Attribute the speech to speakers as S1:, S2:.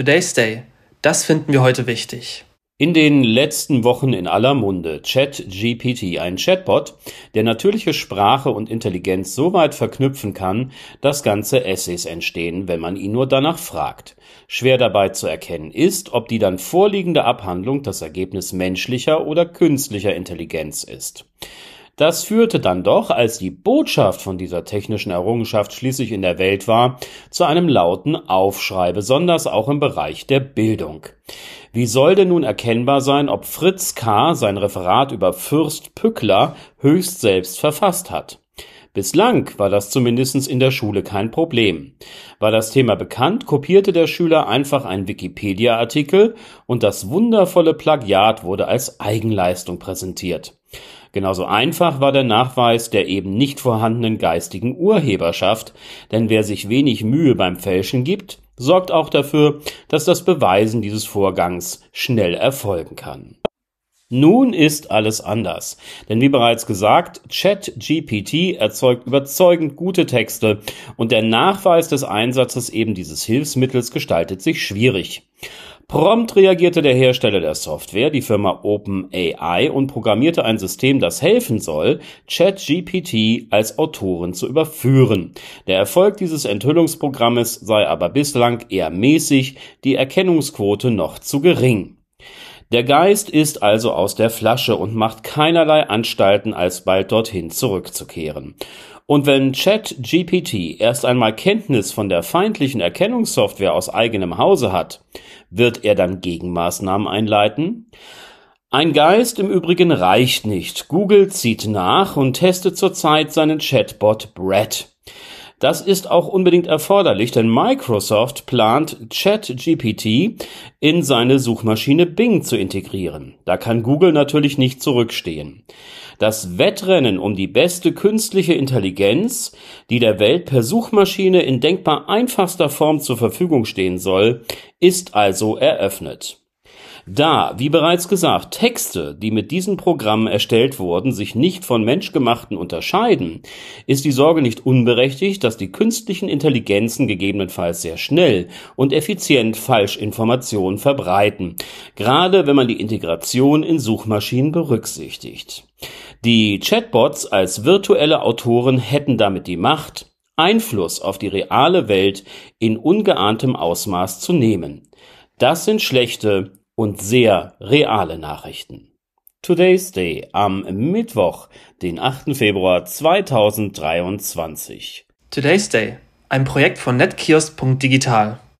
S1: Today's Day. Das finden wir heute wichtig.
S2: In den letzten Wochen in aller Munde ChatGPT, ein Chatbot, der natürliche Sprache und Intelligenz so weit verknüpfen kann, dass ganze Essays entstehen, wenn man ihn nur danach fragt. Schwer dabei zu erkennen ist, ob die dann vorliegende Abhandlung das Ergebnis menschlicher oder künstlicher Intelligenz ist. Das führte dann doch, als die Botschaft von dieser technischen Errungenschaft schließlich in der Welt war, zu einem lauten Aufschrei, besonders auch im Bereich der Bildung. Wie soll denn nun erkennbar sein, ob Fritz K. sein Referat über Fürst Pückler höchst selbst verfasst hat? Bislang war das zumindest in der Schule kein Problem. War das Thema bekannt, kopierte der Schüler einfach einen Wikipedia-Artikel und das wundervolle Plagiat wurde als Eigenleistung präsentiert. Genauso einfach war der Nachweis der eben nicht vorhandenen geistigen Urheberschaft, denn wer sich wenig Mühe beim Fälschen gibt, sorgt auch dafür, dass das Beweisen dieses Vorgangs schnell erfolgen kann. Nun ist alles anders. Denn wie bereits gesagt, ChatGPT erzeugt überzeugend gute Texte und der Nachweis des Einsatzes eben dieses Hilfsmittels gestaltet sich schwierig. Prompt reagierte der Hersteller der Software, die Firma OpenAI, und programmierte ein System, das helfen soll, ChatGPT als Autoren zu überführen. Der Erfolg dieses Enthüllungsprogrammes sei aber bislang eher mäßig, die Erkennungsquote noch zu gering. Der Geist ist also aus der Flasche und macht keinerlei Anstalten, alsbald dorthin zurückzukehren. Und wenn ChatGPT erst einmal Kenntnis von der feindlichen Erkennungssoftware aus eigenem Hause hat, wird er dann Gegenmaßnahmen einleiten? Ein Geist im Übrigen reicht nicht. Google zieht nach und testet zurzeit seinen Chatbot Brett. Das ist auch unbedingt erforderlich, denn Microsoft plant ChatGPT in seine Suchmaschine Bing zu integrieren. Da kann Google natürlich nicht zurückstehen. Das Wettrennen um die beste künstliche Intelligenz, die der Welt per Suchmaschine in denkbar einfachster Form zur Verfügung stehen soll, ist also eröffnet. Da, wie bereits gesagt, Texte, die mit diesen Programmen erstellt wurden, sich nicht von menschgemachten unterscheiden, ist die Sorge nicht unberechtigt, dass die künstlichen Intelligenzen gegebenenfalls sehr schnell und effizient Falschinformationen verbreiten, gerade wenn man die Integration in Suchmaschinen berücksichtigt. Die Chatbots als virtuelle Autoren hätten damit die Macht, Einfluss auf die reale Welt in ungeahntem Ausmaß zu nehmen. Das sind schlechte und sehr reale Nachrichten. Today's Day am Mittwoch, den 8. Februar 2023.
S1: Today's Day, ein Projekt von netkiosk.digital.